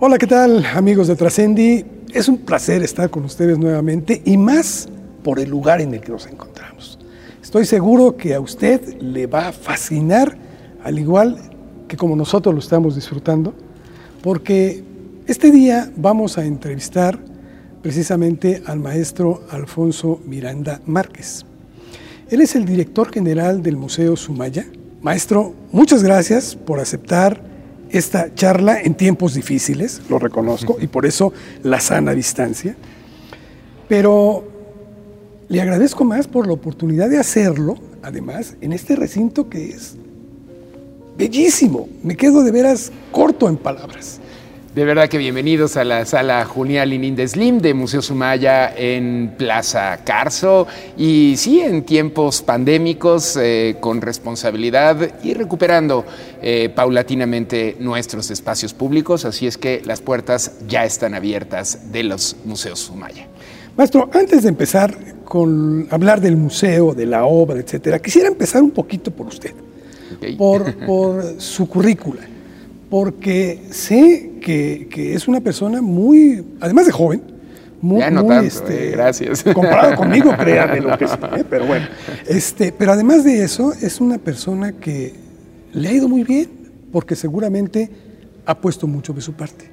Hola, ¿qué tal amigos de Trascendi? Es un placer estar con ustedes nuevamente y más por el lugar en el que nos encontramos. Estoy seguro que a usted le va a fascinar, al igual que como nosotros lo estamos disfrutando, porque este día vamos a entrevistar precisamente al maestro Alfonso Miranda Márquez. Él es el director general del Museo Sumaya. Maestro, muchas gracias por aceptar esta charla en tiempos difíciles, lo reconozco, y por eso la sana distancia. Pero le agradezco más por la oportunidad de hacerlo, además, en este recinto que es bellísimo. Me quedo de veras corto en palabras. De verdad que bienvenidos a la sala Julián Linin de Slim de Museo Sumaya en Plaza Carso. Y sí, en tiempos pandémicos, eh, con responsabilidad y recuperando eh, paulatinamente nuestros espacios públicos. Así es que las puertas ya están abiertas de los Museos Sumaya. Maestro, antes de empezar con hablar del museo, de la obra, etcétera, quisiera empezar un poquito por usted, por, por su currícula porque sé que, es una persona muy, además de joven, muy, ya no tanto, este, eh, gracias. Comparado conmigo, créanme lo que sí, ¿eh? pero bueno. Este, pero además de eso, es una persona que le ha ido muy bien, porque seguramente ha puesto mucho de su parte.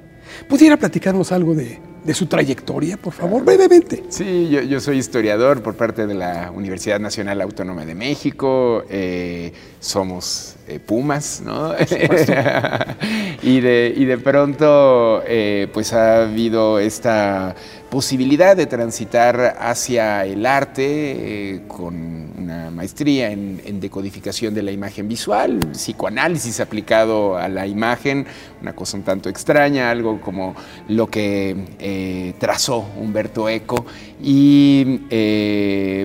¿Pudiera platicarnos algo de, su trayectoria, por favor, brevemente? Sí, yo, soy historiador por parte de la Universidad Nacional Autónoma de México. Eh, somos eh, Pumas, ¿no? y, de, y de pronto, eh, pues ha habido esta posibilidad de transitar hacia el arte eh, con una maestría en, decodificación de la imagen visual, psicoanálisis aplicado a la imagen, una cosa un tanto extraña, algo como lo que trazó Humberto Eco. Y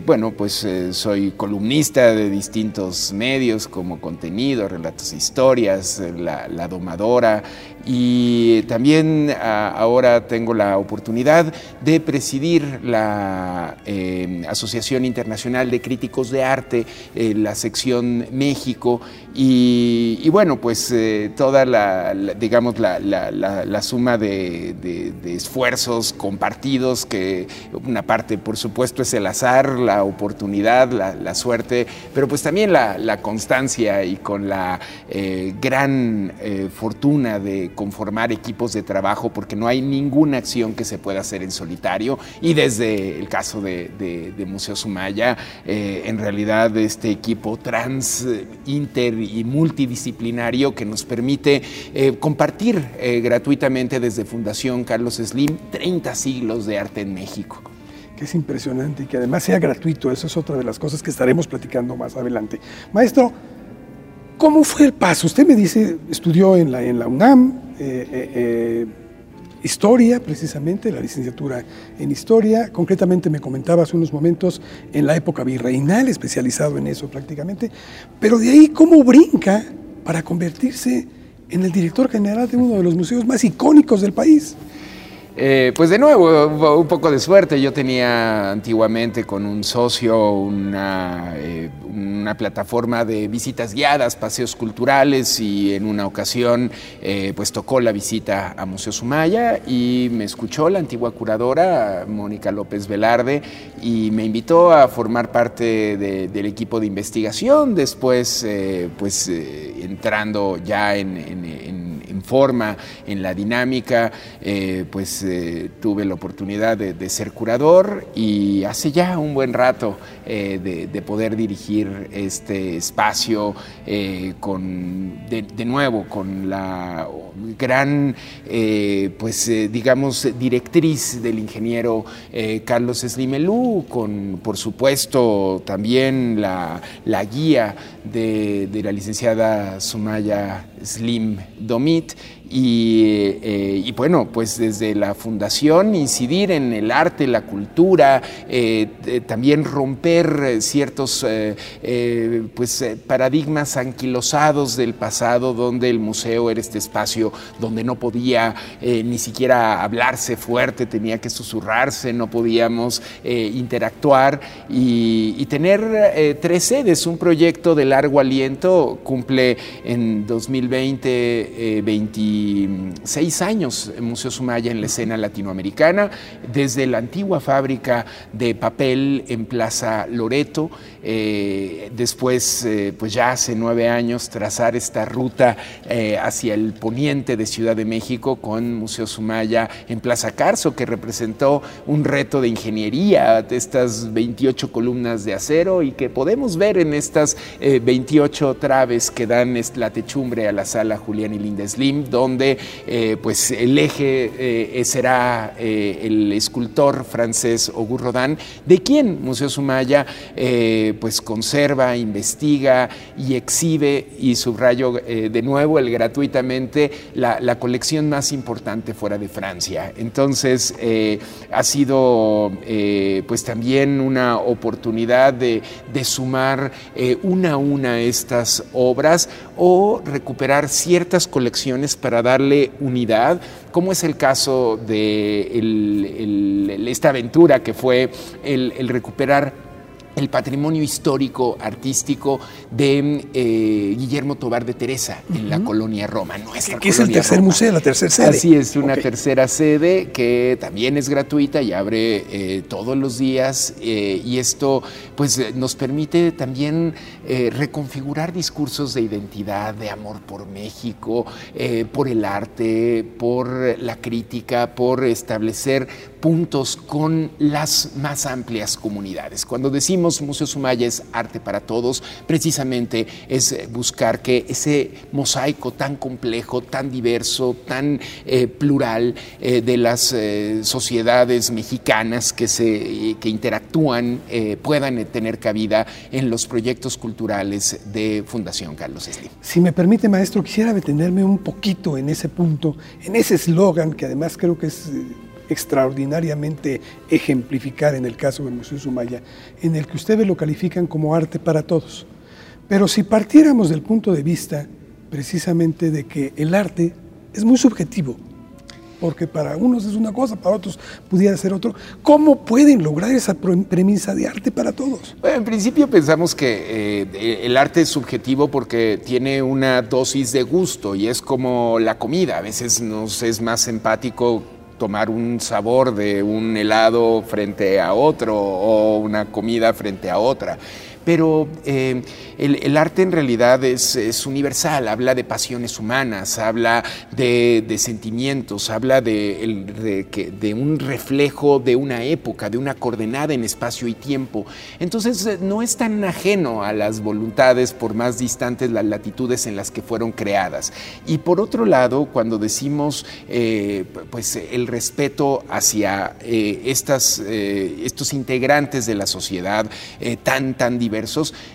bueno, pues soy columnista de distintos medios como contenido, relatos historias, la domadora, y también ahora tengo la oportunidad de presidir la eh, Asociación Internacional de Críticos de Arte, eh, la sección México, y, bueno, pues eh, toda la, digamos, la, suma de, esfuerzos compartidos, que una parte por supuesto es el azar, la oportunidad, la, suerte, pero pues también la, constancia y con la gran fortuna de conformar equipos de trabajo porque no hay ninguna acción que se pueda hacer en solitario y desde el caso de, Museo Sumaya, eh, en realidad este equipo trans, eh, inter y multidisciplinario que nos permite eh, compartir gratuitamente desde Fundación Carlos Slim 30 siglos de arte en México que es impresionante y que además sea gratuito. Eso es otra de las cosas que estaremos platicando más adelante. Maestro, ¿cómo fue el paso? Usted me dice, estudió en la, UNAM, eh, eh, eh, historia, precisamente, la licenciatura en historia. Concretamente me comentaba hace unos momentos en la época virreinal, especializado en eso prácticamente. Pero de ahí, ¿cómo brinca para convertirse en el director general de uno de los museos más icónicos del país? Pues de nuevo, un poco de suerte. Yo tenía antiguamente con un socio una, una plataforma de visitas guiadas, paseos culturales y en una ocasión eh, pues tocó la visita a Museo Sumaya y me escuchó la antigua curadora Mónica López Velarde y me invitó a formar parte del equipo de investigación, después eh, pues eh, entrando ya en, forma, en la dinámica, pues tuve la oportunidad de, ser curador y hace ya un buen rato de poder dirigir este espacio eh, con, de, nuevo, con la gran, eh, pues eh, digamos, directriz del ingeniero Carlos Slimelú, con por supuesto también la, guía de, de la licenciada Sumaya Slim Domit eh, y, bueno, pues desde la fundación incidir en el arte, la cultura, eh, también romper ciertos eh, pues, paradigmas anquilosados del pasado, donde el museo era este espacio donde no podía ni siquiera hablarse fuerte, tenía que susurrarse, no podíamos interactuar y, y tener tres sedes. Un proyecto de largo aliento cumple en 2020 20 26 años en Museo Sumaya en la escena latinoamericana, desde la antigua fábrica de papel en Plaza Loreto, eh, después, eh, pues ya hace nueve años, trazar esta ruta eh, hacia el poniente de Ciudad de México con Museo Sumaya en Plaza Carso, que representó un reto de ingeniería de estas 28 columnas de acero y que podemos ver en estas 28 traves que dan la techumbre a la sala Julián y Linda Slim, donde pues el eje será el escultor francés Auguste Rodin, de quien Museo Sumaya pues conserva, investiga y exhibe, y subrayo eh, de nuevo el gratuitamente, la, colección más importante fuera de Francia. Entonces eh, ha sido eh, pues también una oportunidad de, sumar una a una estas obras o recuperar ciertas colecciones para darle unidad, como es el caso de esta aventura que fue el recuperar el patrimonio histórico artístico de eh, Guillermo Tobar de Teresa en la colonia Roma, nuestra ¿Qué es el tercer museo, la tercera sede? Así es, una tercera sede que también es gratuita y abre eh, todos los días eh, y esto pues nos permite también reconfigurar discursos de identidad, de amor por México, por el arte, por la crítica, por establecer puntos con las más amplias comunidades. Cuando decimos Museo Sumaya es arte para todos, precisamente es buscar que ese mosaico tan complejo, tan diverso, tan eh, plural eh, de las eh, sociedades mexicanas que, se, que interactúan puedan tener cabida en los proyectos culturales de Fundación Carlos Slim. Si me permite, maestro, quisiera detenerme un poquito en ese punto, en ese eslogan que además creo que es extraordinariamente ejemplificar en el caso del Museo Sumaya, en el que ustedes lo califican como arte para todos. Pero si partiéramos del punto de vista precisamente de que el arte es muy subjetivo, porque para unos es una cosa, para otros pudiera ser otro. ¿Cómo pueden lograr esa premisa de arte para todos? en principio pensamos que eh, el arte es subjetivo porque tiene una dosis de gusto y es como la comida. A veces nos es más empático tomar un sabor de un helado frente a otro o una comida frente a otra pero eh, el, arte en realidad es, universal, habla de pasiones humanas, habla de, sentimientos, habla de, un reflejo de una época, de una coordenada en espacio y tiempo. Entonces eh, no es tan ajeno a las voluntades, por más distantes las latitudes en las que fueron creadas. Y por otro lado, cuando decimos eh, pues el respeto hacia estas, estos integrantes de la sociedad tan, tan diversos,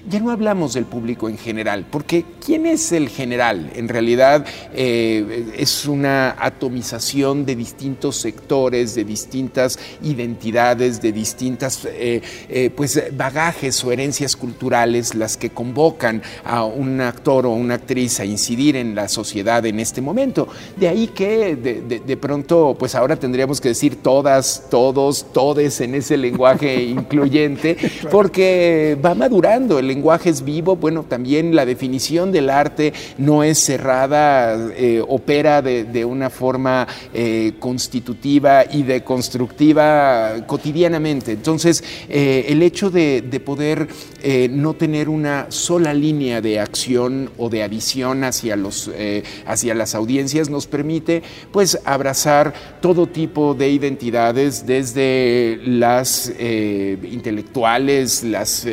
ya no hablamos del público en general, porque ¿quién es el general? En realidad eh, es una atomización de distintos sectores, de distintas identidades, de distintas eh, eh, pues, bagajes o herencias culturales las que convocan a un actor o una actriz a incidir en la sociedad en este momento. De ahí que de, pronto, pues ahora tendríamos que decir todas, todos, todes en ese lenguaje incluyente, porque va más durando, el lenguaje es vivo, bueno, también la definición del arte no es cerrada, eh, opera de, una forma eh, constitutiva y deconstructiva cotidianamente. Entonces, eh, el hecho de, poder no tener una sola línea de acción o de adición hacia, los, hacia las audiencias nos permite pues abrazar todo tipo de identidades, desde las intelectuales, las,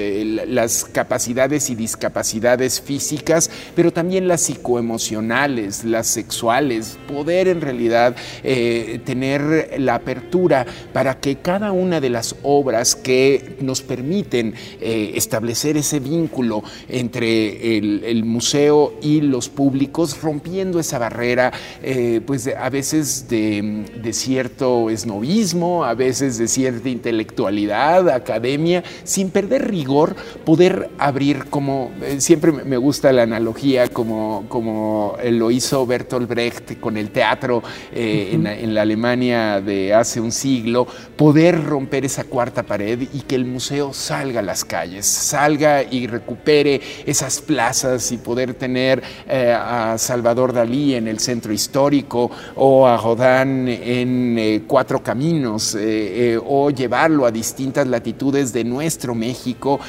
las capacidades y discapacidades físicas, pero también las psicoemocionales, las sexuales, poder en realidad eh, tener la apertura para que cada una de las obras que nos permiten eh, establecer ese vínculo entre el, museo y los públicos, rompiendo esa barrera, eh, pues a veces de, de cierto esnovismo, a veces de cierta intelectualidad, academia, sin perder rigor, poder abrir como, eh, siempre me gusta la analogía como, como lo hizo Bertolt Brecht con el teatro eh, en, en, la Alemania de hace un siglo, poder romper esa cuarta pared y que el museo salga a las calles, salga y recupere esas plazas y poder tener eh, a Salvador Dalí en el centro histórico o a Rodin en eh, Cuatro Caminos eh, o llevarlo a distintas latitudes de nuestro México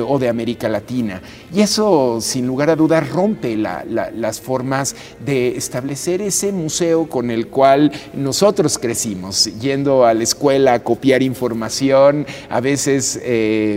o de América Latina. Y eso, sin lugar a dudas, rompe las formas de establecer ese museo con el cual nosotros crecimos, yendo a la escuela a copiar información, a veces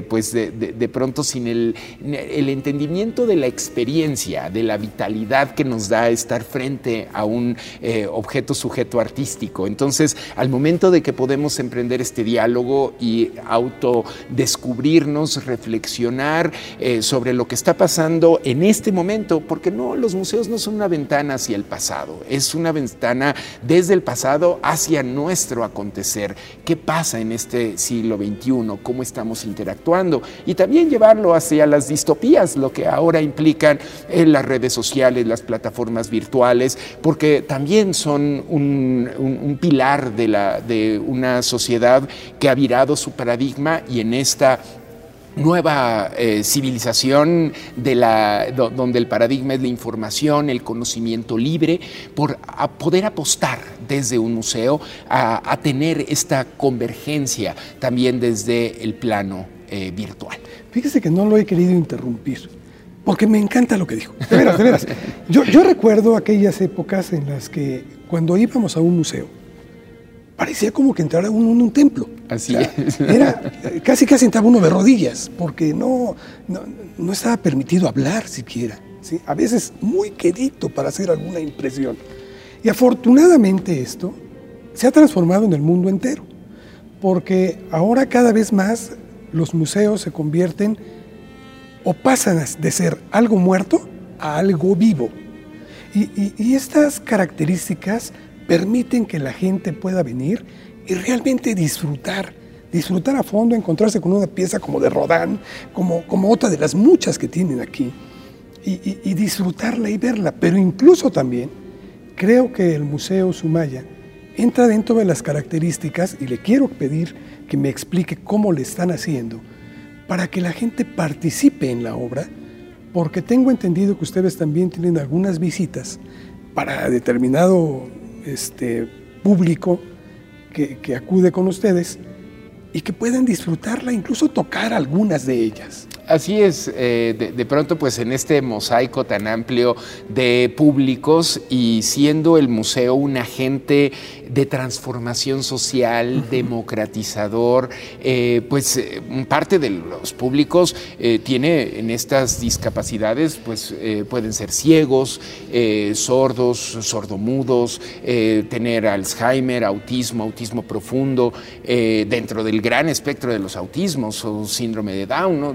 pues de, pronto sin el, el entendimiento de la experiencia, de la vitalidad que nos da estar frente a un eh, objeto sujeto artístico. Entonces, al momento de que podemos emprender este diálogo y autodescubrirnos, reflexionar eh, sobre lo que está pasando en este momento, porque no, los museos no son una ventana hacia el pasado, es una ventana desde el pasado hacia nuestro acontecer. ¿Qué pasa en este siglo XXI? ¿Cómo estamos interactuando? Y también llevarlo hacia las distopías, lo que ahora implican en las redes sociales, las plataformas virtuales, porque también son un, pilar de, la, de una sociedad que ha virado su paradigma y en esta nueva eh, civilización de la, donde el paradigma es la información, el conocimiento libre, por poder apostar desde un museo a, tener esta convergencia también desde el plano eh, virtual. Fíjese que no lo he querido interrumpir, porque me encanta lo que dijo. De veras, de veras. Yo, yo recuerdo aquellas épocas en las que cuando íbamos a un museo, parecía como que entrara uno en un templo. Así es. Era, casi casi entraba uno de rodillas, porque no, no, estaba permitido hablar siquiera. ¿sí? A veces muy quedito para hacer alguna impresión. Y afortunadamente esto se ha transformado en el mundo entero, porque ahora cada vez más los museos se convierten o pasan de ser algo muerto a algo vivo. Y, estas características permiten que la gente pueda venir y realmente disfrutar, disfrutar a fondo, encontrarse con una pieza como de Rodán, como, como otra de las muchas que tienen aquí, y, y disfrutarla y verla. Pero incluso también creo que el Museo Sumaya entra dentro de las características, y le quiero pedir que me explique cómo le están haciendo, para que la gente participe en la obra, porque tengo entendido que ustedes también tienen algunas visitas para determinado este, público que, que acude con ustedes y que puedan disfrutarla, incluso tocar algunas de ellas. Así es, eh, de, pronto pues en este mosaico tan amplio de públicos y siendo el museo un agente de transformación social, democratizador, eh, pues eh, parte de los públicos tiene en estas discapacidades, pues pueden ser ciegos, sordos, sordomudos, tener Alzheimer, autismo, autismo profundo, dentro del gran espectro de los autismos o síndrome de Down, ¿no?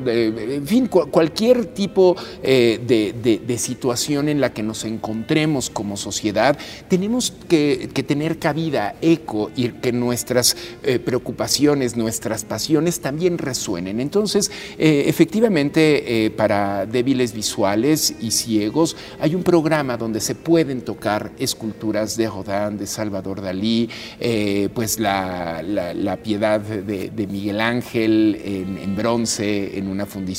En fin, cualquier tipo eh, de, situación en la que nos encontremos como sociedad, tenemos que, tener cabida, eco y que nuestras eh, preocupaciones, nuestras pasiones también resuenen. Entonces, eh, efectivamente, para débiles visuales y ciegos, hay un programa donde se pueden tocar esculturas de Rodin, de Salvador Dalí, pues la, piedad de, Miguel Ángel en bronce, en una fundición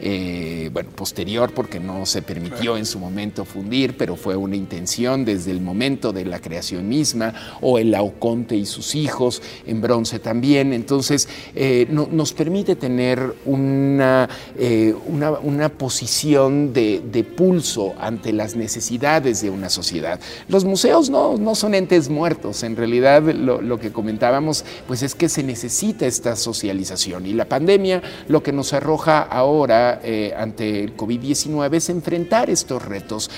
eh, bueno, posterior porque no se permitió en su momento fundir, pero fue una intención desde el momento de la creación misma, o el Laoconte y sus hijos en bronce también. Entonces, eh, nos permite tener una, eh, una, posición de, pulso ante las necesidades de una sociedad. Los museos no, no son entes muertos, en realidad lo, lo que comentábamos, pues es que se necesita esta socialización y la pandemia lo que nos arroja ahora ante el COVID-19 es enfrentar estos retos,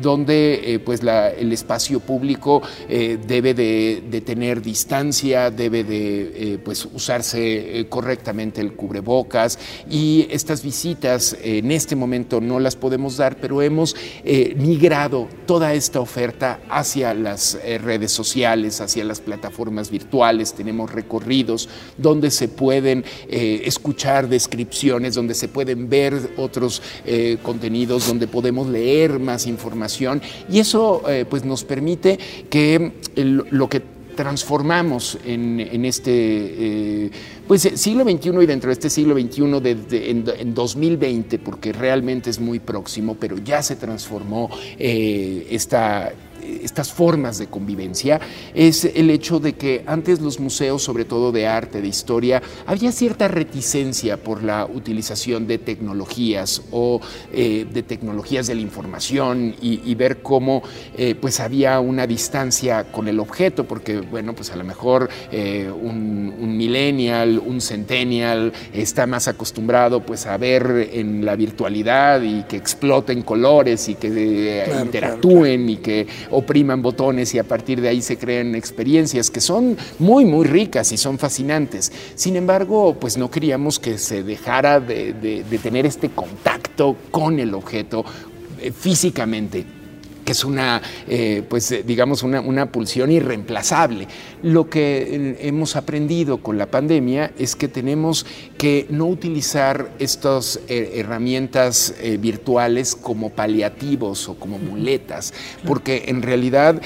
donde pues el espacio público debe de, tener distancia, debe de pues usarse correctamente el cubrebocas. Y estas visitas en este momento no las podemos dar, pero hemos migrado toda esta oferta hacia las redes sociales, hacia las plataformas virtuales, tenemos recorridos donde se pueden eh, escuchar descripciones, donde se pueden ver otros eh, contenidos, donde podemos leer más información. Y eso eh, pues nos permite que lo que transformamos en, este pues, siglo XXI y dentro de este siglo XXI en, en, 2020, porque realmente es muy próximo, pero ya se transformó esta estas formas de convivencia es el hecho de que antes los museos, sobre todo de arte, de historia, había cierta reticencia por la utilización de tecnologías o eh, de tecnologías de la información y, ver cómo eh, pues había una distancia con el objeto, porque bueno, pues a lo mejor eh, un, millennial, un centennial está más acostumbrado pues a ver en la virtualidad y que exploten colores y que interactúen y que opriman botones y a partir de ahí se crean experiencias que son muy, muy ricas y son fascinantes. Sin embargo, pues no queríamos que se dejara de, tener este contacto con el objeto eh, físicamente es una, eh, pues eh, digamos, una, pulsión irreemplazable. Lo que eh, hemos aprendido con la pandemia es que tenemos que no utilizar estas herramientas virtuales como paliativos o como muletas, porque en realidad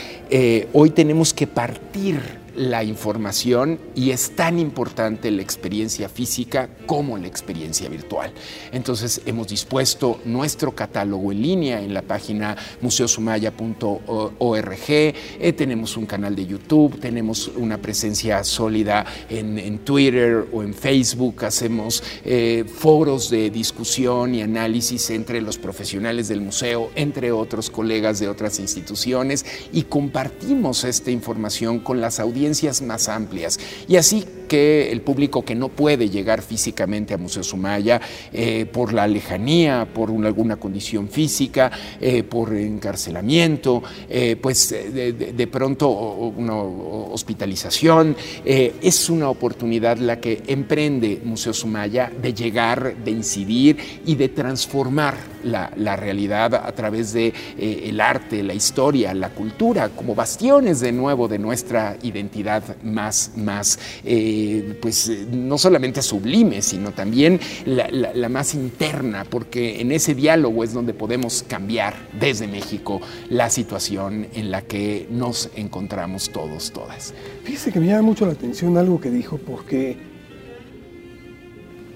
hoy tenemos que partir la información y es tan importante la experiencia física como la experiencia virtual. Entonces hemos dispuesto nuestro catálogo en línea en la página museosumaya.org, eh, tenemos un canal de YouTube, tenemos una presencia sólida en, Twitter o en Facebook, hacemos eh, foros de discusión y análisis entre los profesionales del museo, entre otros colegas de otras instituciones y compartimos esta información con las audiencias más amplias. Y así que el público que no puede llegar físicamente a Museo Sumaya eh, por la lejanía, por alguna condición física, eh, por encarcelamiento, eh, pues de, pronto una hospitalización, es una oportunidad la que emprende Museo Sumaya de llegar, de incidir y de transformar la, la realidad a través de el arte, la historia, la cultura, como bastiones de nuevo de nuestra identidad más, más eh, pues eh, no solamente sublime, sino también la, más interna, porque en ese diálogo es donde podemos cambiar desde México la situación en la que nos encontramos todos, todas. Fíjese que me llama mucho la atención algo que dijo, porque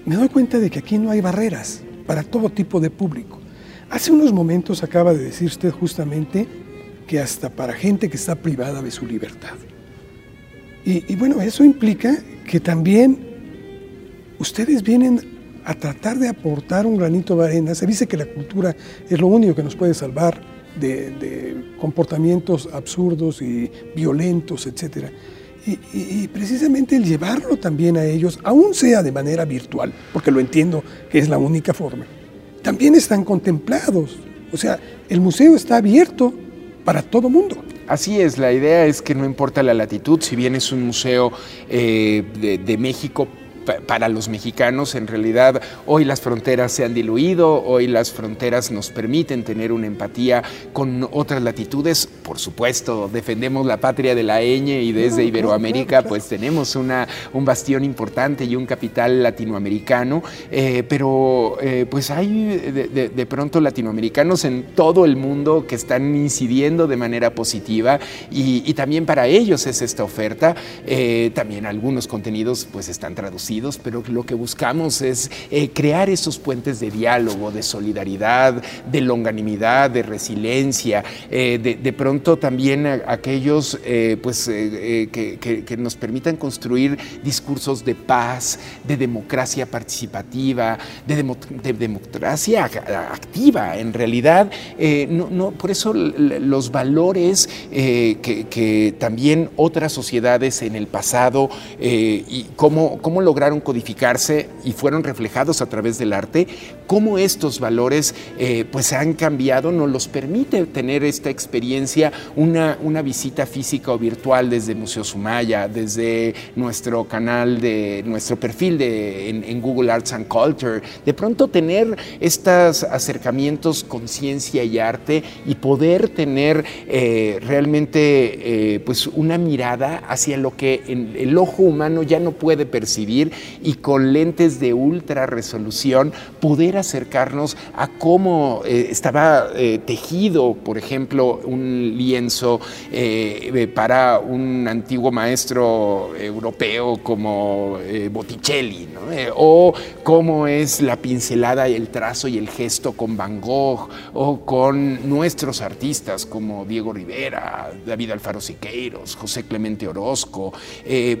me doy cuenta de que aquí no hay barreras para todo tipo de público. Hace unos momentos acaba de decir usted justamente que hasta para gente que está privada de su libertad. Y, bueno, eso implica que también ustedes vienen a tratar de aportar un granito de arena. Se dice que la cultura es lo único que nos puede salvar de, comportamientos absurdos y violentos, etc. Y, precisamente el llevarlo también a ellos, aún sea de manera virtual, porque lo entiendo que es la única forma, también están contemplados. O sea, el museo está abierto para todo mundo. Así es, la idea es que no importa la latitud, si bien es un museo eh, de, de México, para los mexicanos. En realidad, hoy las fronteras se han diluido, hoy las fronteras nos permiten tener una empatía con otras latitudes. Por supuesto, defendemos la patria de la ñ y desde Iberoamérica, pues tenemos una, un bastión importante y un capital latinoamericano, eh, pero eh, pues hay de, pronto latinoamericanos en todo el mundo que están incidiendo de manera positiva y, también para ellos es esta oferta. Eh, también algunos contenidos pues están traducidos pero lo que buscamos es eh, crear esos puentes de diálogo, de solidaridad, de longanimidad, de resiliencia. Eh, de, pronto también aquellos pues, que, nos permitan construir discursos de paz, de democracia participativa, de, democracia activa. En realidad, no, por eso los valores que, también otras sociedades en el pasado y cómo, cómo lograron codificarse y fueron reflejados a través del arte, cómo estos valores eh, pues han cambiado, nos los permite tener esta experiencia, una, una visita física o virtual desde Museo Sumaya, desde nuestro canal, de nuestro perfil de, en, Google Arts and Culture, de pronto tener estos acercamientos con ciencia y arte y poder tener eh, realmente eh, pues una mirada hacia lo que el ojo humano ya no puede percibir y con lentes de ultra resolución poder acercarnos a cómo eh, estaba eh, tejido, por ejemplo, un lienzo eh, para un antiguo maestro europeo como Botticelli, o cómo es la pincelada, el trazo y el gesto con Van Gogh, o con nuestros artistas como Diego Rivera, David Alfaro Siqueiros, José Clemente Orozco,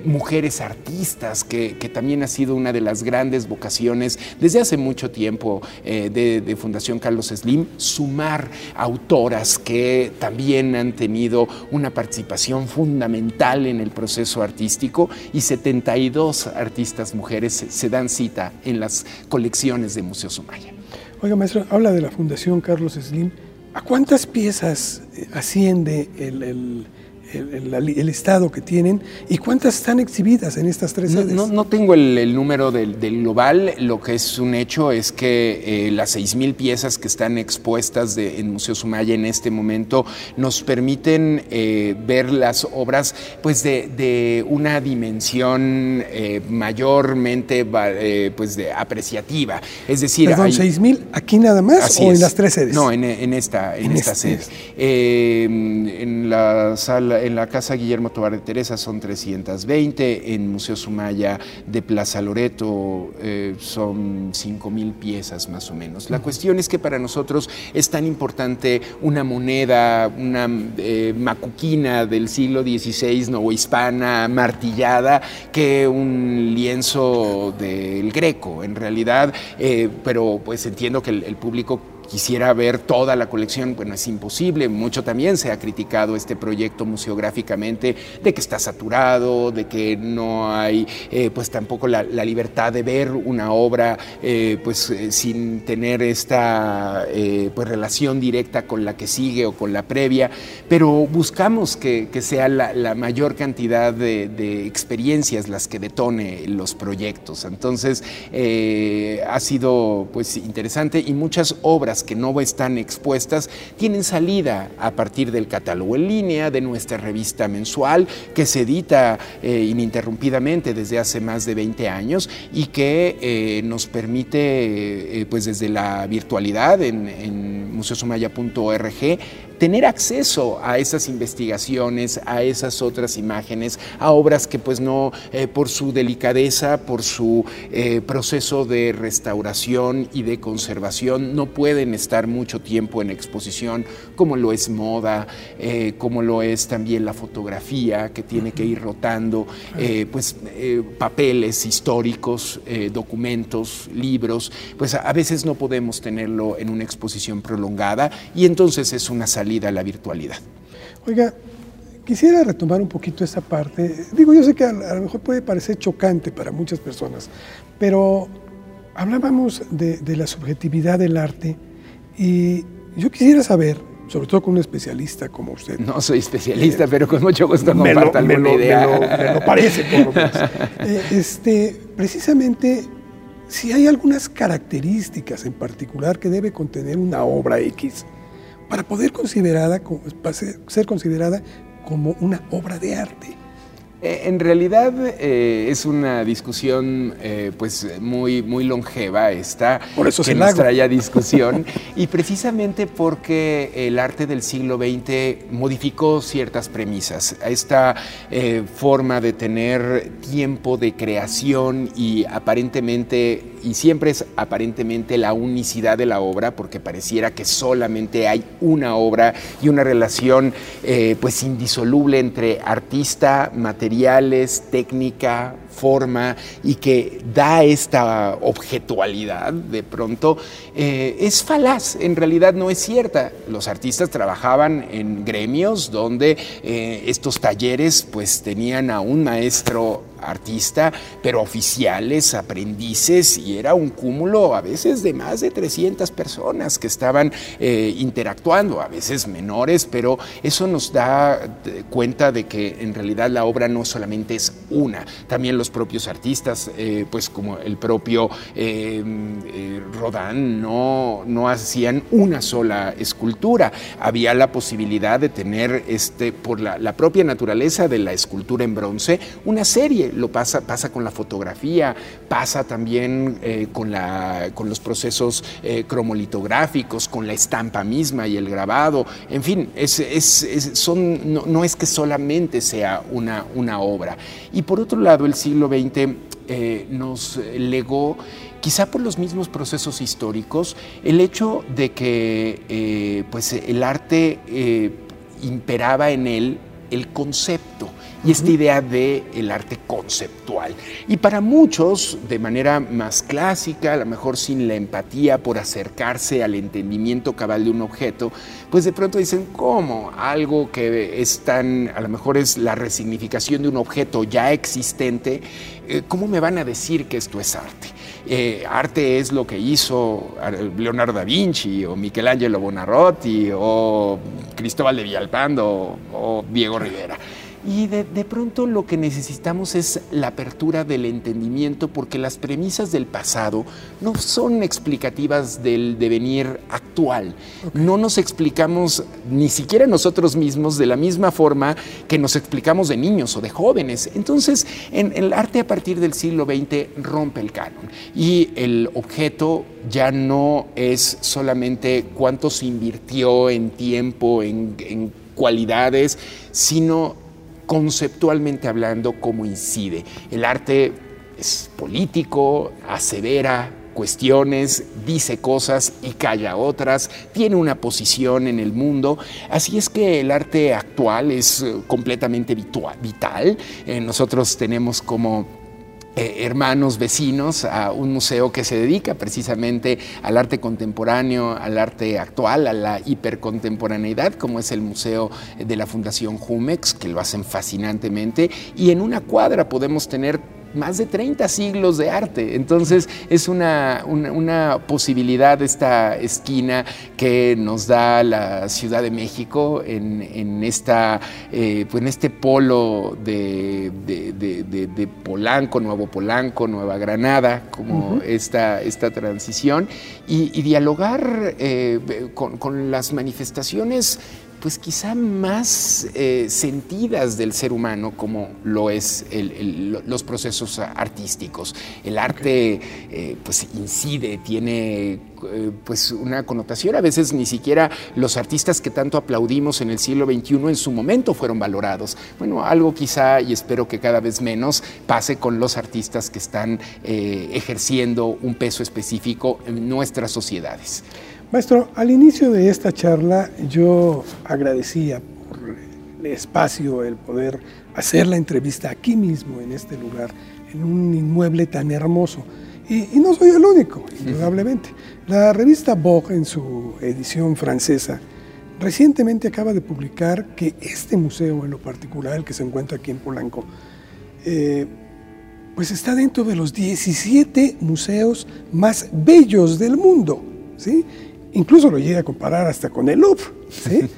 mujeres artistas, que, que también ha sido una de las grandes vocaciones desde hace mucho tiempo eh, de, Fundación Carlos Slim, sumar autoras que también han tenido una participación fundamental en el proceso artístico y 72 artistas mujeres se dan cita en las colecciones de Museo Sumaya. Oiga, maestro, habla de la Fundación Carlos Slim. ¿A cuántas piezas eh, asciende el el, estado que tienen y cuántas están exhibidas en estas tres sedes. No, tengo el, número del, global, lo que es un hecho es que eh, las 6.000 piezas que están expuestas en Museo Sumaya en este momento nos permiten eh, ver las obras pues de, una dimensión eh, mayormente pues de apreciativa. Es decir, Perdón, 6.000 aquí nada más o en las tres sedes? No, en, esta, en, esta este sede. en la sala en la Casa Guillermo Tobar de Teresa son 320, en Museo Sumaya de Plaza Loreto eh, son 5.000 piezas más o menos. La cuestión es que para nosotros es tan importante una moneda, una eh, macuquina del siglo XVI hispana martillada que un lienzo del Greco, en realidad, eh, pero pues entiendo que el público quisiera ver toda la colección, bueno, es imposible. Mucho también se ha criticado este proyecto museográficamente de que está saturado, de que no hay eh, pues tampoco la, libertad de ver una obra eh, pues eh, sin tener esta pues relación directa con la que sigue o con la previa, pero buscamos que, sea la, mayor cantidad de, experiencias las que detone los proyectos. Entonces ha sido pues interesante y muchas obras que no están expuestas tienen salida a partir del catálogo en línea de nuestra revista mensual que se edita eh, ininterrumpidamente desde hace más de 20 años y que eh, nos permite, eh, pues desde la virtualidad en, en museosumaya.org, tener acceso a esas investigaciones, a esas otras imágenes, a obras que pues no, eh, por su delicadeza, por su eh, proceso de restauración y de conservación, no pueden estar mucho tiempo en exposición, como lo es moda, eh, como lo es también la fotografía, que tiene que ir rotando, pues papeles históricos, documentos, libros, pues a veces no podemos tenerlo en una exposición prolongada y entonces es una salida a la virtualidad. Oiga, quisiera retomar un poquito esa parte. Digo, yo sé que a, lo mejor puede parecer chocante para muchas personas, pero hablábamos de, la subjetividad del arte y yo quisiera saber, sobre todo con un especialista como usted. No soy especialista, pero con mucho gusto comparto alguna idea. Me lo, parece, por lo menos. Eh, este, precisamente, si hay algunas características en particular que debe contener una obra X para poder considerada, ser considerada como una obra de arte. Eh, en realidad eh, es una discusión eh, pues muy, muy longeva esta Por eso que nos trae a discusión y precisamente porque el arte del siglo XX modificó ciertas premisas. Esta forma de tener tiempo de creación y aparentemente y siempre es aparentemente la unicidad de la obra, porque pareciera que solamente hay una obra y una relación eh, pues indisoluble entre artista, materiales, técnica, forma y que da esta objetualidad de pronto, eh, es falaz, en realidad no es cierta. Los artistas trabajaban en gremios donde eh, estos talleres pues tenían a un maestro artista, pero oficiales, aprendices, y era un cúmulo a veces de más de 300 personas que estaban eh, interactuando, a veces menores, pero eso nos da cuenta de que en realidad la obra no solamente es una, también los propios artistas, eh, pues como el propio eh, eh, Rodin, no, no hacían una sola escultura. Había la posibilidad de tener, este, por la, propia naturaleza de la escultura en bronce, una serie. Lo pasa, pasa con la fotografía, pasa también con, la, con los procesos cromolitográficos, con la estampa misma y el grabado. En fin, es, son, no, no, es que solamente sea una, una obra. Y por otro lado, el siglo XX eh, nos legó, quizá por los mismos procesos históricos, el hecho de que eh, pues el arte eh, imperaba en él el concepto y esta idea de el arte conceptual. Y para muchos, de manera más clásica, a lo mejor sin la empatía por acercarse al entendimiento cabal de un objeto, pues de pronto dicen, ¿cómo? Algo que es tan, a lo mejor es la resignificación de un objeto ya existente, eh, ¿cómo me van a decir que esto es arte? Eh, arte es lo que hizo Leonardo da Vinci o Michelangelo Bonarotti o Cristóbal de Villalpando o Diego Rivera. Y de, pronto lo que necesitamos es la apertura del entendimiento porque las premisas del pasado no son explicativas del devenir actual. No nos explicamos ni siquiera nosotros mismos de la misma forma que nos explicamos de niños o de jóvenes. Entonces, en, el arte a partir del siglo XX rompe el canon y el objeto ya no es solamente cuánto se invirtió en tiempo, en, en cualidades, sino conceptualmente hablando, cómo incide. El arte es político, asevera cuestiones, dice cosas y calla otras, tiene una posición en el mundo. Así es que el arte actual es eh, completamente vital. Eh, nosotros tenemos como eh, hermanos vecinos a un museo que se dedica precisamente al arte contemporáneo, al arte actual, a la hipercontemporaneidad, como es el Museo de la Fundación Jumex, que lo hacen fascinantemente, y en una cuadra podemos tener más de 30 siglos de arte. Entonces es una, una, posibilidad esta esquina que nos da la Ciudad de México en, esta, eh, pues en este polo de, Polanco, Nuevo Polanco, Nueva Granada, como esta, esta transición, y, dialogar eh, con, con las manifestaciones pues quizá más eh, sentidas del ser humano como lo es los procesos artísticos. El arte eh, pues incide, tiene eh, pues una connotación, a veces ni siquiera los artistas que tanto aplaudimos en el siglo XXI en su momento fueron valorados. Bueno, algo quizá, y espero que cada vez menos, pase con los artistas que están ejerciendo un peso específico en nuestras sociedades. Maestro, al inicio de esta charla yo agradecía por el espacio, el poder hacer la entrevista aquí mismo, en este lugar, en un inmueble tan hermoso. Y, no soy el único, indudablemente. La revista Vogue, en su edición francesa, recientemente acaba de publicar que este museo en lo particular, el que se encuentra aquí en Polanco, eh, pues está dentro de los 17 museos más bellos del mundo. ¿sí? Incluso lo llega a comparar hasta con el Louvre. ¿sí?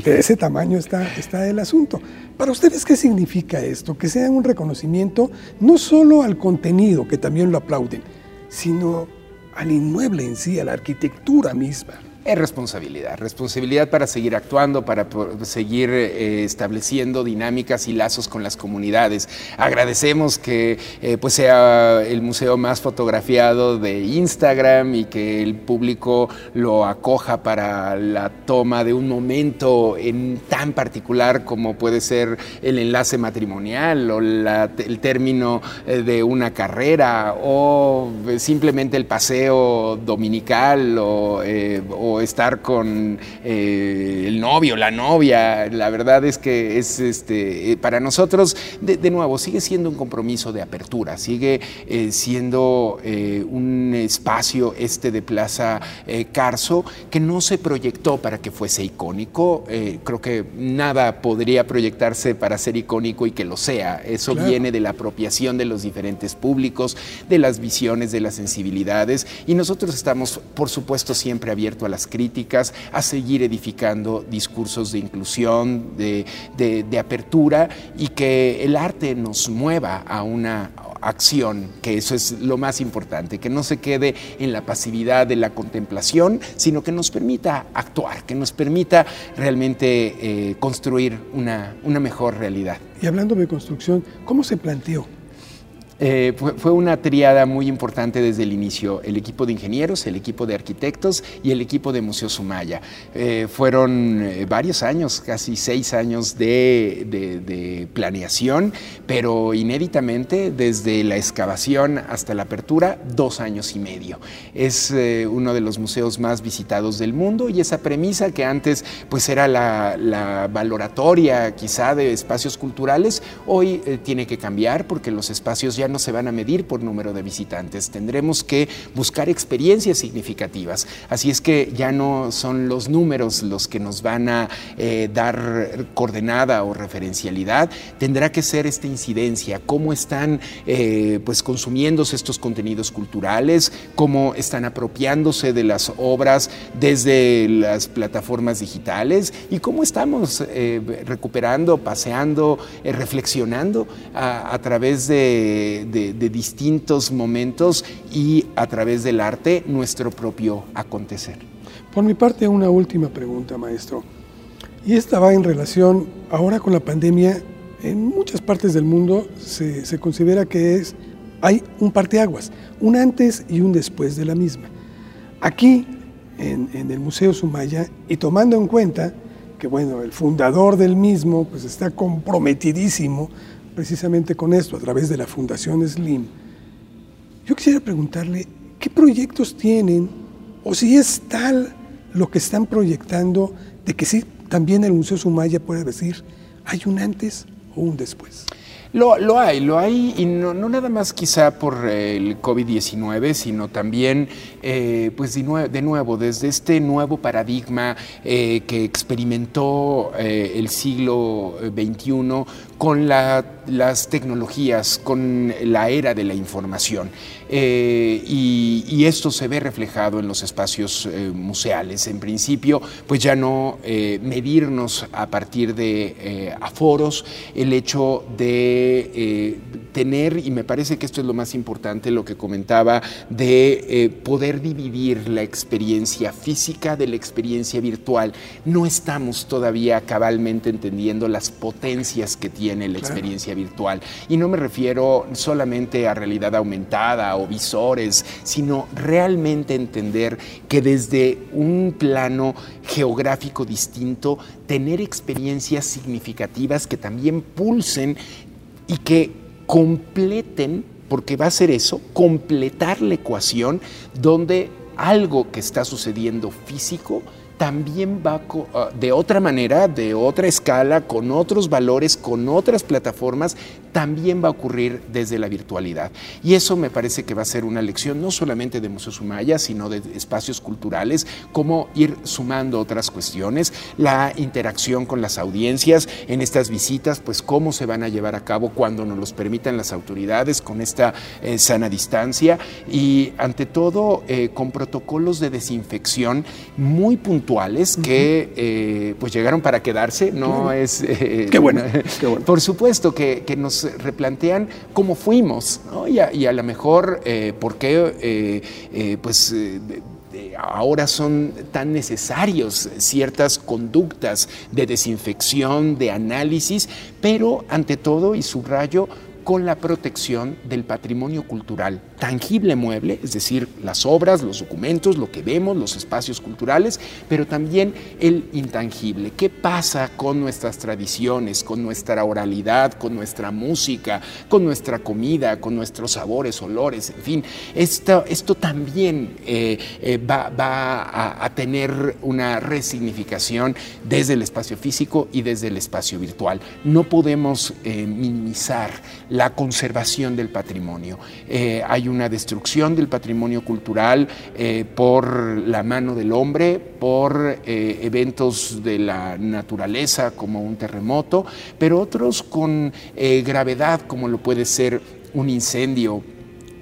de ese tamaño está, está el asunto. Para ustedes, ¿qué significa esto? Que sea un reconocimiento no solo al contenido, que también lo aplauden, sino al inmueble en sí, a la arquitectura misma. Es responsabilidad, responsabilidad para seguir actuando, para seguir eh, estableciendo dinámicas y lazos con las comunidades. Agradecemos que eh, pues sea el museo más fotografiado de Instagram y que el público lo acoja para la toma de un momento en tan particular como puede ser el enlace matrimonial o el término eh, de una carrera o simplemente el paseo dominical o estar con eh, el novio, la novia. La verdad es que es este, eh, para nosotros, de, nuevo, sigue siendo un compromiso de apertura, sigue eh, siendo un espacio este de Plaza Carso que no se proyectó para que fuese icónico. creo que nada podría proyectarse para ser icónico y que lo sea. Eso viene de la apropiación de los diferentes públicos, de las visiones, de las sensibilidades y nosotros estamos, por supuesto, siempre abiertos a las críticas, a seguir edificando discursos de inclusión, de, apertura y que el arte nos mueva a una acción, que eso es lo más importante, que no se quede en la pasividad de la contemplación, sino que nos permita actuar, que nos permita realmente eh, construir una, una mejor realidad. Y hablando de construcción, ¿cómo se planteó? Eh, fue, una triada muy importante desde el inicio, el equipo de ingenieros, el equipo de arquitectos y el equipo de Museo Sumaya. Eh, fueron eh, varios años, casi seis años de, planeación, pero inéditamente desde la excavación hasta la apertura, dos años y medio. Es uno de los museos más visitados del mundo y esa premisa que antes pues era la, la valoratoria quizá de espacios culturales, hoy tiene que cambiar porque los espacios ya no se van a medir por número de visitantes, tendremos que buscar experiencias significativas. Así es que ya no son los números los que nos van a eh, dar coordenada o referencialidad, tendrá que ser esta incidencia, cómo están eh, pues consumiéndose estos contenidos culturales, cómo están apropiándose de las obras desde las plataformas digitales y cómo estamos eh, recuperando, paseando, reflexionando a través de de, distintos momentos y a través del arte nuestro propio acontecer. Por mi parte, una última pregunta, maestro. Y esta va en relación, ahora con la pandemia, en muchas partes del mundo se, considera que es, hay un parteaguas, un antes y un después de la misma. Aquí, en, en, el Museo Sumaya, y tomando en cuenta que, bueno, el fundador del mismo pues está comprometidísimo precisamente con esto, a través de la Fundación Slim. Yo quisiera preguntarle, ¿qué proyectos tienen o si es tal lo que están proyectando de que sí, también el Museo Sumaya puede decir, hay un antes o un después? Lo, lo, hay, lo hay, y no, nada más quizá por el COVID-19, sino también, eh, pues de, nuevo, desde este nuevo paradigma eh, que experimentó eh, el siglo XXI con las tecnologías, con la era de la información. Eh, y, esto se ve reflejado en los espacios eh, museales. En principio, pues ya no eh, medirnos a partir de aforos, el hecho de tener, y me parece que esto es lo más importante, lo que comentaba, de poder dividir la experiencia física de la experiencia virtual. No estamos todavía cabalmente entendiendo las potencias que tiene en la experiencia virtual. Y no me refiero solamente a realidad aumentada o visores, sino realmente entender que desde un plano geográfico distinto, tener experiencias significativas que también pulsen y que completen, porque va a ser eso, completar la ecuación donde algo que está sucediendo físico también va ah, de otra manera, de otra escala, con otros valores, con otras plataformas, también va a ocurrir desde la virtualidad. Y eso me parece que va a ser una lección no solamente de Museo Sumaya, sino de espacios culturales, cómo ir sumando otras cuestiones, la interacción con las audiencias en estas visitas, pues cómo se van a llevar a cabo cuando nos los permitan las autoridades con esta eh, sana distancia y ante todo eh, con protocolos de desinfección muy puntuales virtuales que pues llegaron para quedarse, no es... qué, bueno, Por supuesto que, nos replantean cómo fuimos, y, a, y, a, lo mejor por qué pues ahora son tan necesarios ciertas conductas de desinfección, de análisis, pero ante todo, y subrayo, con la protección del patrimonio cultural tangible mueble, es decir, las obras, los documentos, lo que vemos, los espacios culturales, pero también el intangible. ¿Qué pasa con nuestras tradiciones, con nuestra oralidad, con nuestra música, con nuestra comida, con nuestros sabores, olores, en fin? Esto, esto también eh, eh, va, a, tener una resignificación desde el espacio físico y desde el espacio virtual. No podemos eh, minimizar la conservación del patrimonio. hay una destrucción del patrimonio cultural eh, por la mano del hombre, por eh, eventos de la naturaleza como un terremoto, pero otros con eh, gravedad como lo puede ser un incendio,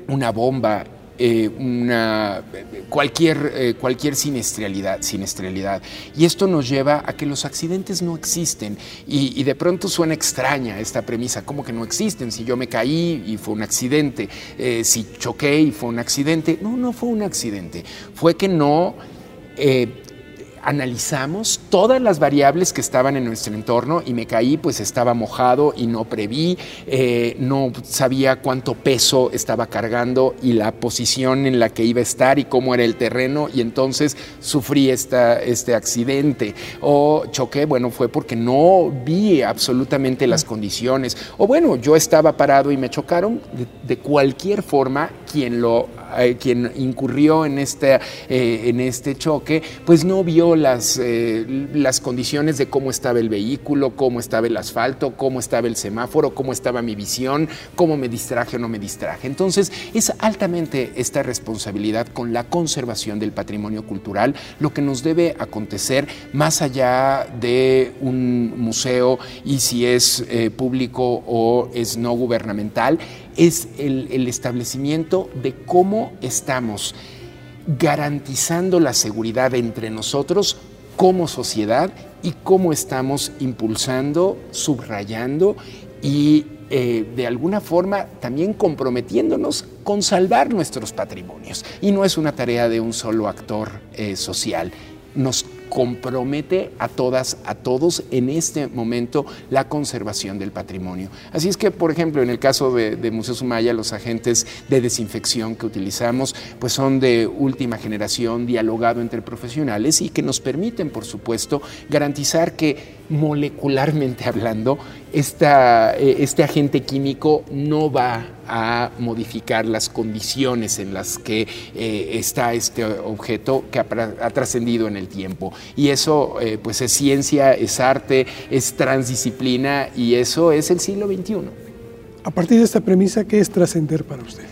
una bomba, eh, una, cualquier, eh, cualquier siniestralidad. Y esto nos lleva a que los accidentes no existen. Y, de pronto suena extraña esta premisa, ¿cómo que no existen? Si yo me caí y fue un accidente, eh, si choqué y fue un accidente. No, no fue un accidente. Fue que no analizamos todas las variables que estaban en nuestro entorno y me caí, pues estaba mojado y no preví, eh, no sabía cuánto peso estaba cargando y la posición en la que iba a estar y cómo era el terreno y entonces sufrí esta, este accidente. O choqué, bueno, fue porque no vi absolutamente las condiciones. O bueno, yo estaba parado y me chocaron, de cualquier forma, quien lo eh, quien incurrió en este, eh, en este choque, pues no vio las, eh, las condiciones de cómo estaba el vehículo, cómo estaba el asfalto, cómo estaba el semáforo, cómo estaba mi visión, cómo me distraje o no me distraje. Entonces, es altamente esta responsabilidad con la conservación del patrimonio cultural lo que nos debe acontecer más allá de un museo y si es público o es no gubernamental es el, establecimiento de cómo estamos garantizando la seguridad entre nosotros como sociedad y cómo estamos impulsando, subrayando y eh, de alguna forma también comprometiéndonos con salvar nuestros patrimonios. Y no es una tarea de un solo actor eh, social. Nos compromete a todas, a todos en este momento la conservación del patrimonio. Así es que, por ejemplo, en el caso de, Museo Sumaya, los agentes de desinfección que utilizamos pues son de última generación, dialogado entre profesionales y que nos permiten, por supuesto, garantizar que molecularmente hablando, esta, eh, este agente químico no va a modificar las condiciones en las que eh, está este objeto que ha, trascendido en el tiempo. Y eso eh, pues es ciencia, es arte, es transdisciplina y eso es el siglo XXI. A partir de esta premisa, ¿qué es trascender para usted?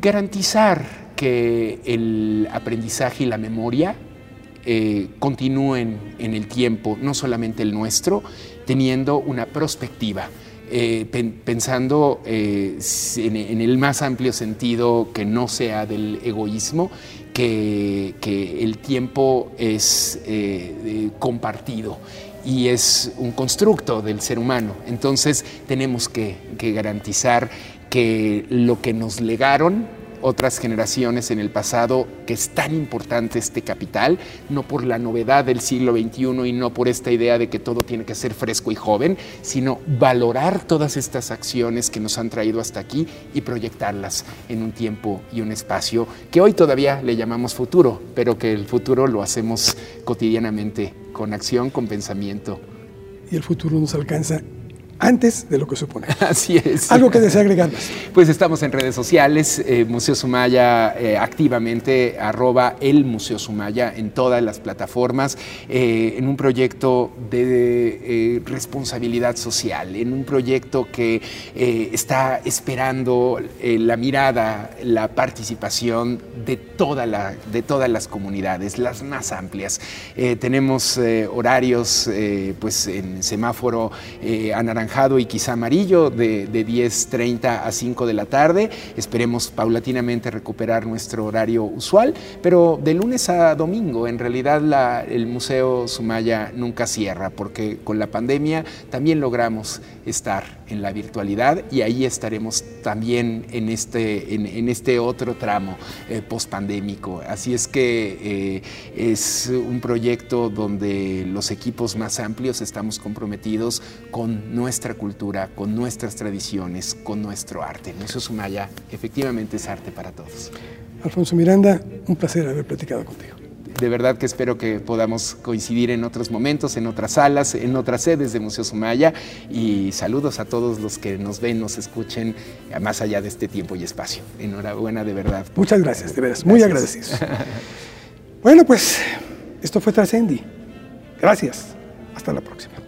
Garantizar que el aprendizaje y la memoria eh, continúen en el tiempo, no solamente el nuestro, teniendo una perspectiva. Eh, pensando eh, en, el más amplio sentido que no sea del egoísmo, que, el tiempo es compartido y es un constructo del ser humano. Entonces tenemos que garantizar que lo que nos legaron otras generaciones en el pasado que es tan importante este capital, no por la novedad del siglo XXI y no por esta idea de que todo tiene que ser fresco y joven, sino valorar todas estas acciones que nos han traído hasta aquí y proyectarlas en un tiempo y un espacio que hoy todavía le llamamos futuro, pero que el futuro lo hacemos cotidianamente con acción, con pensamiento. Y el futuro nos alcanza antes de lo que supone. Así es. ¿Algo que desea agregar Pues estamos en redes sociales, eh, Museo Sumaya eh, activamente, arroba el Museo Sumaya en todas las plataformas, eh, en un proyecto de responsabilidad social, en un proyecto que está esperando la mirada, la participación de, toda la, de todas las comunidades, las más amplias. tenemos horarios pues en semáforo anaranjado anaranjado y quizá amarillo de, de 10.30 a 5 de la tarde. Esperemos paulatinamente recuperar nuestro horario usual, pero de lunes a domingo en realidad el Museo Sumaya nunca cierra porque con la pandemia también logramos estar en la virtualidad y ahí estaremos también en este, en, este otro tramo eh, post-pandémico. Así es que eh, es un proyecto donde los equipos más amplios estamos comprometidos con nuestra cultura, con nuestras tradiciones, con nuestro arte. Museo Sumaya efectivamente es arte para todos. Alfonso Miranda, un placer haber platicado contigo de verdad que espero que podamos coincidir en otros momentos, en otras salas, en otras sedes de Museo Sumaya y saludos a todos los que nos ven, nos escuchen más allá de este tiempo y espacio. Enhorabuena de verdad. Muchas gracias, de veras, muy agradecidos. bueno, pues esto fue Trascendi. Gracias. Hasta la próxima.